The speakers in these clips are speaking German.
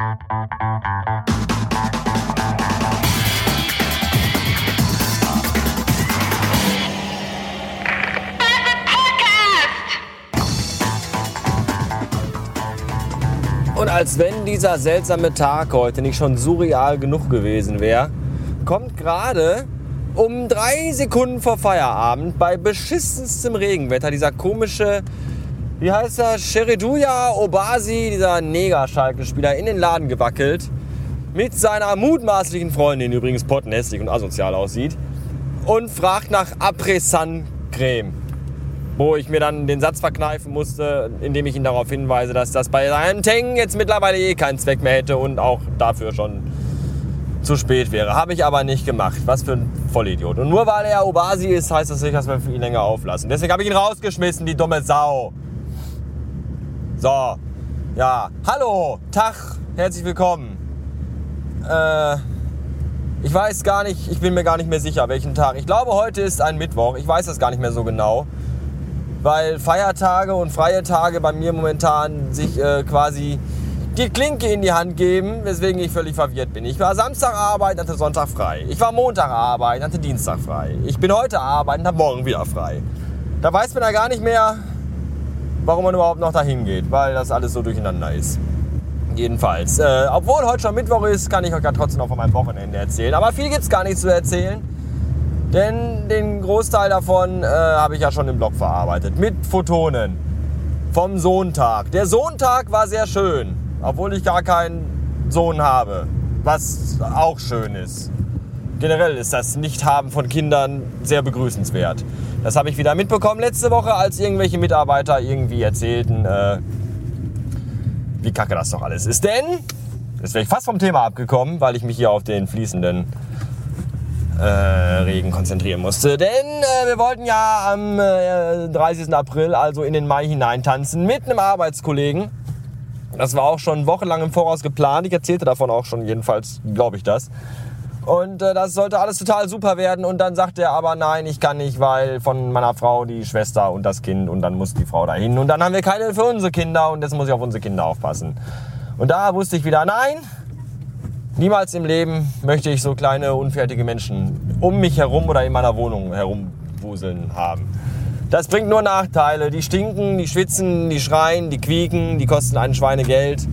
Und als wenn dieser seltsame Tag heute nicht schon surreal genug gewesen wäre, kommt gerade um drei Sekunden vor Feierabend bei beschissenstem Regenwetter dieser komische, wie heißt er, Sheriduya Obasi, dieser Neger-Schalke-Spieler, in den Laden gewackelt. Mit seiner mutmaßlichen Freundin, die übrigens pottenhässlich und asozial aussieht. Und fragt nach Apresan-Creme. Wo ich mir dann den Satz verkneifen musste, indem ich ihn darauf hinweise, dass das bei seinem Teng jetzt mittlerweile eh keinen Zweck mehr hätte und auch dafür schon zu spät wäre. Habe ich aber nicht gemacht. Was für ein Vollidiot. Und nur weil er Obasi ist, heißt das nicht, dass wir ihn länger auflassen. Deswegen habe ich ihn rausgeschmissen, die dumme Sau. So, ja. Hallo, Tag, herzlich willkommen. Äh, ich weiß gar nicht, ich bin mir gar nicht mehr sicher, welchen Tag. Ich glaube, heute ist ein Mittwoch. Ich weiß das gar nicht mehr so genau. Weil Feiertage und freie Tage bei mir momentan sich äh, quasi die Klinke in die Hand geben, weswegen ich völlig verwirrt bin. Ich war Samstag arbeiten, hatte Sonntag frei. Ich war Montag arbeiten, hatte Dienstag frei. Ich bin heute arbeiten, habe morgen wieder frei. Da weiß man ja gar nicht mehr, warum man überhaupt noch dahin geht, weil das alles so durcheinander ist. Jedenfalls. Äh, obwohl heute schon Mittwoch ist, kann ich euch ja trotzdem noch von meinem Wochenende erzählen. Aber viel gibt es gar nicht zu erzählen. Denn den Großteil davon äh, habe ich ja schon im Blog verarbeitet. Mit Photonen. Vom Sohntag. Der Sohntag war sehr schön. Obwohl ich gar keinen Sohn habe. Was auch schön ist. Generell ist das Nichthaben von Kindern sehr begrüßenswert. Das habe ich wieder mitbekommen letzte Woche, als irgendwelche Mitarbeiter irgendwie erzählten, äh, wie kacke das doch alles ist. Denn, jetzt wäre ich fast vom Thema abgekommen, weil ich mich hier auf den fließenden äh, Regen konzentrieren musste. Denn äh, wir wollten ja am äh, 30. April, also in den Mai hineintanzen, mit einem Arbeitskollegen. Das war auch schon wochenlang im Voraus geplant. Ich erzählte davon auch schon, jedenfalls glaube ich das. Und äh, das sollte alles total super werden. Und dann sagte er aber, nein, ich kann nicht, weil von meiner Frau die Schwester und das Kind und dann muss die Frau dahin. Und dann haben wir keine für unsere Kinder und jetzt muss ich auf unsere Kinder aufpassen. Und da wusste ich wieder, nein, niemals im Leben möchte ich so kleine, unfertige Menschen um mich herum oder in meiner Wohnung herumwuseln haben. Das bringt nur Nachteile. Die stinken, die schwitzen, die schreien, die quieken, die kosten einen Schweinegeld.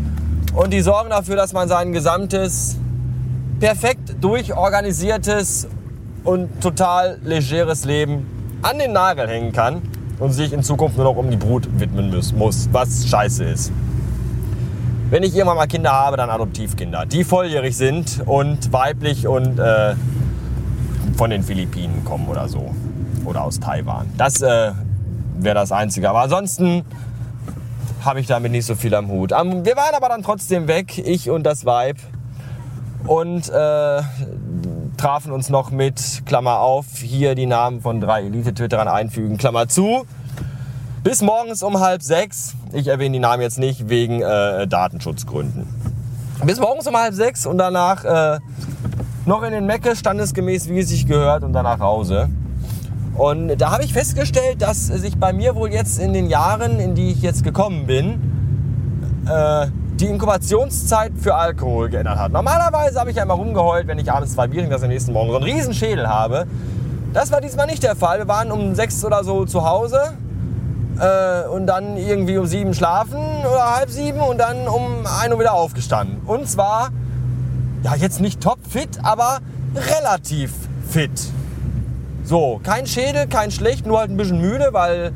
Und die sorgen dafür, dass man sein gesamtes perfekt durchorganisiertes und total legeres Leben an den Nagel hängen kann und sich in Zukunft nur noch um die Brut widmen muss, was scheiße ist. Wenn ich irgendwann mal Kinder habe, dann Adoptivkinder, die volljährig sind und weiblich und äh, von den Philippinen kommen oder so. Oder aus Taiwan. Das äh, wäre das Einzige. Aber ansonsten habe ich damit nicht so viel am Hut. Um, wir waren aber dann trotzdem weg, ich und das Weib und äh, trafen uns noch mit, Klammer auf, hier die Namen von drei Elite-Twitterern einfügen, Klammer zu, bis morgens um halb sechs. Ich erwähne die Namen jetzt nicht wegen äh, Datenschutzgründen. Bis morgens um halb sechs und danach äh, noch in den Mecke, standesgemäß, wie es sich gehört, und danach Hause. Und da habe ich festgestellt, dass sich bei mir wohl jetzt in den Jahren, in die ich jetzt gekommen bin, äh, die Inkubationszeit für Alkohol geändert hat. Normalerweise habe ich ja immer rumgeheult, wenn ich abends zwei Bier dass ich am nächsten Morgen so einen riesen Schädel habe. Das war diesmal nicht der Fall. Wir waren um sechs oder so zu Hause äh, und dann irgendwie um sieben schlafen oder halb sieben und dann um ein Uhr wieder aufgestanden. Und zwar, ja jetzt nicht topfit, aber relativ fit. So, kein Schädel, kein schlecht, nur halt ein bisschen müde, weil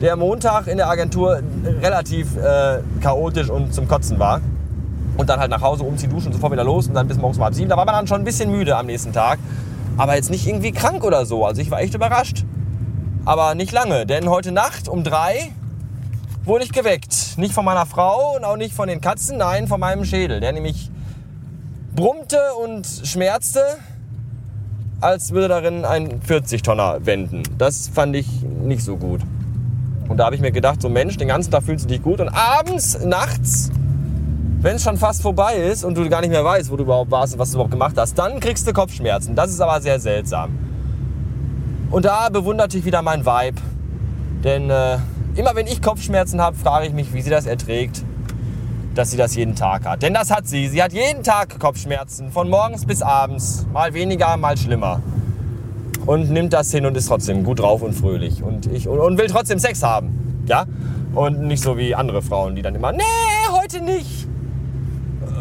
der Montag in der Agentur relativ äh, chaotisch und zum Kotzen war. Und dann halt nach Hause umziehen, duschen und sofort wieder los und dann bis morgens um halb sieben. Da war man dann schon ein bisschen müde am nächsten Tag. Aber jetzt nicht irgendwie krank oder so. Also ich war echt überrascht. Aber nicht lange, denn heute Nacht um drei wurde ich geweckt. Nicht von meiner Frau und auch nicht von den Katzen, nein, von meinem Schädel. Der nämlich brummte und schmerzte, als würde darin ein 40-Tonner wenden. Das fand ich nicht so gut. Und da habe ich mir gedacht, so Mensch, den ganzen Tag fühlst du dich gut und abends, nachts, wenn es schon fast vorbei ist und du gar nicht mehr weißt, wo du überhaupt warst und was du überhaupt gemacht hast, dann kriegst du Kopfschmerzen. Das ist aber sehr seltsam. Und da bewunderte ich wieder mein Vibe. Denn äh, immer wenn ich Kopfschmerzen habe, frage ich mich, wie sie das erträgt. dass sie das jeden Tag hat. Denn das hat sie. Sie hat jeden Tag Kopfschmerzen, von morgens bis abends. Mal weniger, mal schlimmer. Und nimmt das hin und ist trotzdem gut drauf und fröhlich. Und, ich, und, und will trotzdem Sex haben. Ja? Und nicht so wie andere Frauen, die dann immer, nee, heute nicht.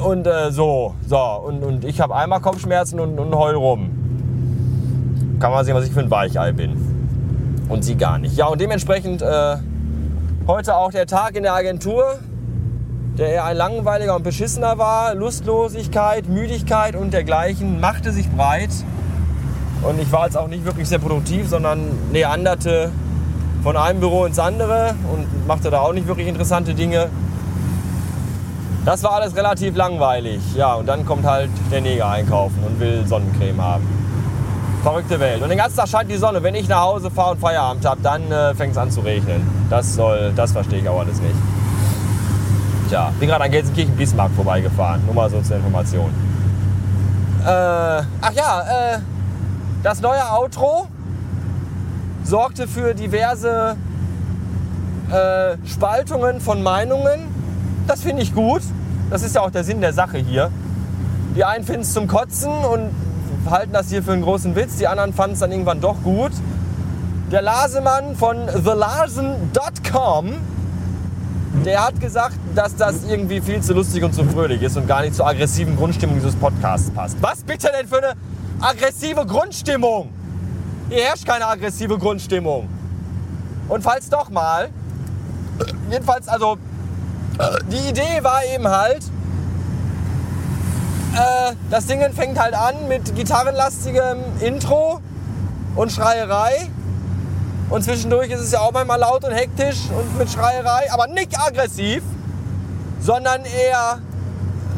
Und äh, so, so. Und, und ich habe einmal Kopfschmerzen und, und heul rum. Kann man sehen, was ich für ein Weichei bin. Und sie gar nicht. Ja, und dementsprechend äh, heute auch der Tag in der Agentur, der eher ein langweiliger und beschissener war. Lustlosigkeit, Müdigkeit und dergleichen machte sich breit. Und ich war jetzt auch nicht wirklich sehr produktiv, sondern neanderte von einem Büro ins andere und machte da auch nicht wirklich interessante Dinge. Das war alles relativ langweilig. Ja, und dann kommt halt der Neger einkaufen und will Sonnencreme haben. Verrückte Welt. Und den ganzen Tag scheint die Sonne. Wenn ich nach Hause fahre und Feierabend habe, dann äh, fängt es an zu regnen. Das soll, das verstehe ich auch alles nicht. Tja, bin gerade an Gelsenkirchen-Bismarck vorbeigefahren. Nur mal so zur Information. Äh, ach ja, äh, das neue Outro sorgte für diverse äh, Spaltungen von Meinungen. Das finde ich gut. Das ist ja auch der Sinn der Sache hier. Die einen finden es zum Kotzen und halten das hier für einen großen Witz. Die anderen fanden es dann irgendwann doch gut. Der Lasemann von thelasen.com, der hat gesagt, dass das irgendwie viel zu lustig und zu fröhlich ist und gar nicht zur aggressiven Grundstimmung dieses Podcasts passt. Was bitte denn für eine aggressive Grundstimmung? Hier herrscht keine aggressive Grundstimmung. Und falls doch mal, jedenfalls, also, die Idee war eben halt, äh, das Ding fängt halt an mit gitarrenlastigem Intro und Schreierei. Und zwischendurch ist es ja auch manchmal laut und hektisch und mit Schreierei, aber nicht aggressiv, sondern eher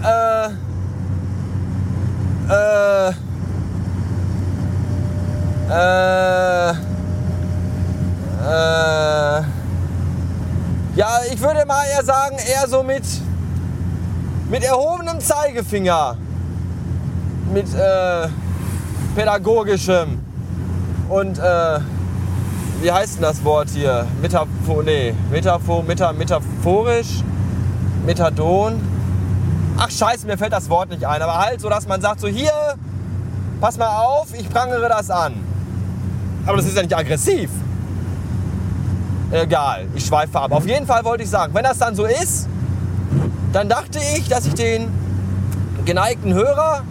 äh, äh, äh, äh, ja, ich würde mal eher sagen, eher so mit mit erhobenem Zeigefinger, mit äh, pädagogischem und äh, wie heißt denn das Wort hier? Metaphor, nee, Metaphor, meta, metaphorisch, Methadon. Ach scheiße, mir fällt das Wort nicht ein, aber halt so, dass man sagt so hier, pass mal auf, ich prangere das an. Aber das ist ja nicht aggressiv. Egal, ich schweife ab. Auf jeden Fall wollte ich sagen, wenn das dann so ist, dann dachte ich, dass ich den geneigten Hörer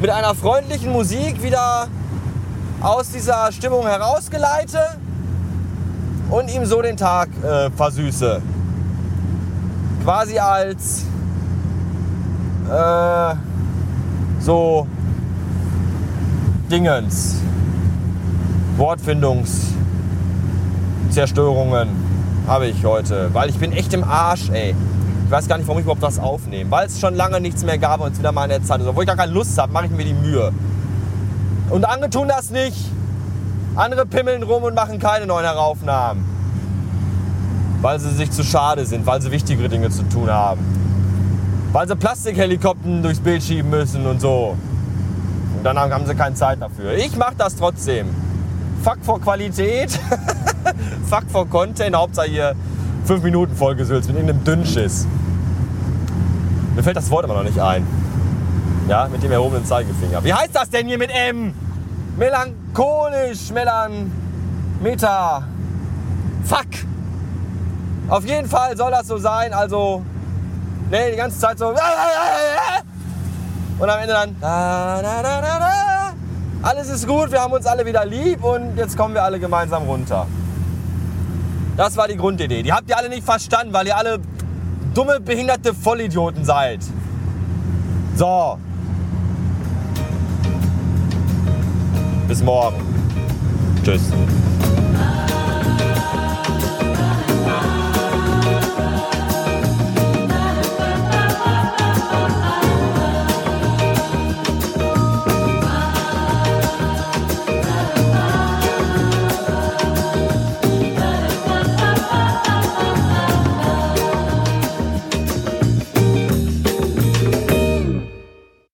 mit einer freundlichen Musik wieder aus dieser Stimmung herausgeleite und ihm so den Tag äh, versüße. Quasi als äh, so Dingens, Wortfindungszerstörungen habe ich heute, weil ich bin echt im Arsch, ey. Ich weiß gar nicht, warum ich überhaupt was aufnehme. Weil es schon lange nichts mehr gab und es wieder mal in der Zeit ist. Obwohl ich gar keine Lust habe, mache ich mir die Mühe. Und andere tun das nicht. Andere pimmeln rum und machen keine neuen Heraufnahmen. Weil sie sich zu schade sind, weil sie wichtigere Dinge zu tun haben. Weil sie Plastikhelikopter durchs Bild schieben müssen und so. Und dann haben sie keine Zeit dafür. Ich mache das trotzdem. Fuck vor Qualität. Fuck vor Content. Hauptsache hier 5 Minuten vollgesülzt mit irgendeinem Dünnschiss. Mir fällt das Wort immer noch nicht ein. Ja, mit dem erhobenen Zeigefinger. Wie heißt das denn hier mit M? Melancholisch, Melan, Meta. Fuck. Auf jeden Fall soll das so sein. Also, ne, die ganze Zeit so. Und am Ende dann. Alles ist gut, wir haben uns alle wieder lieb und jetzt kommen wir alle gemeinsam runter. Das war die Grundidee. Die habt ihr alle nicht verstanden, weil ihr alle dumme, behinderte Vollidioten seid. So. Bis morgen. Tschüss.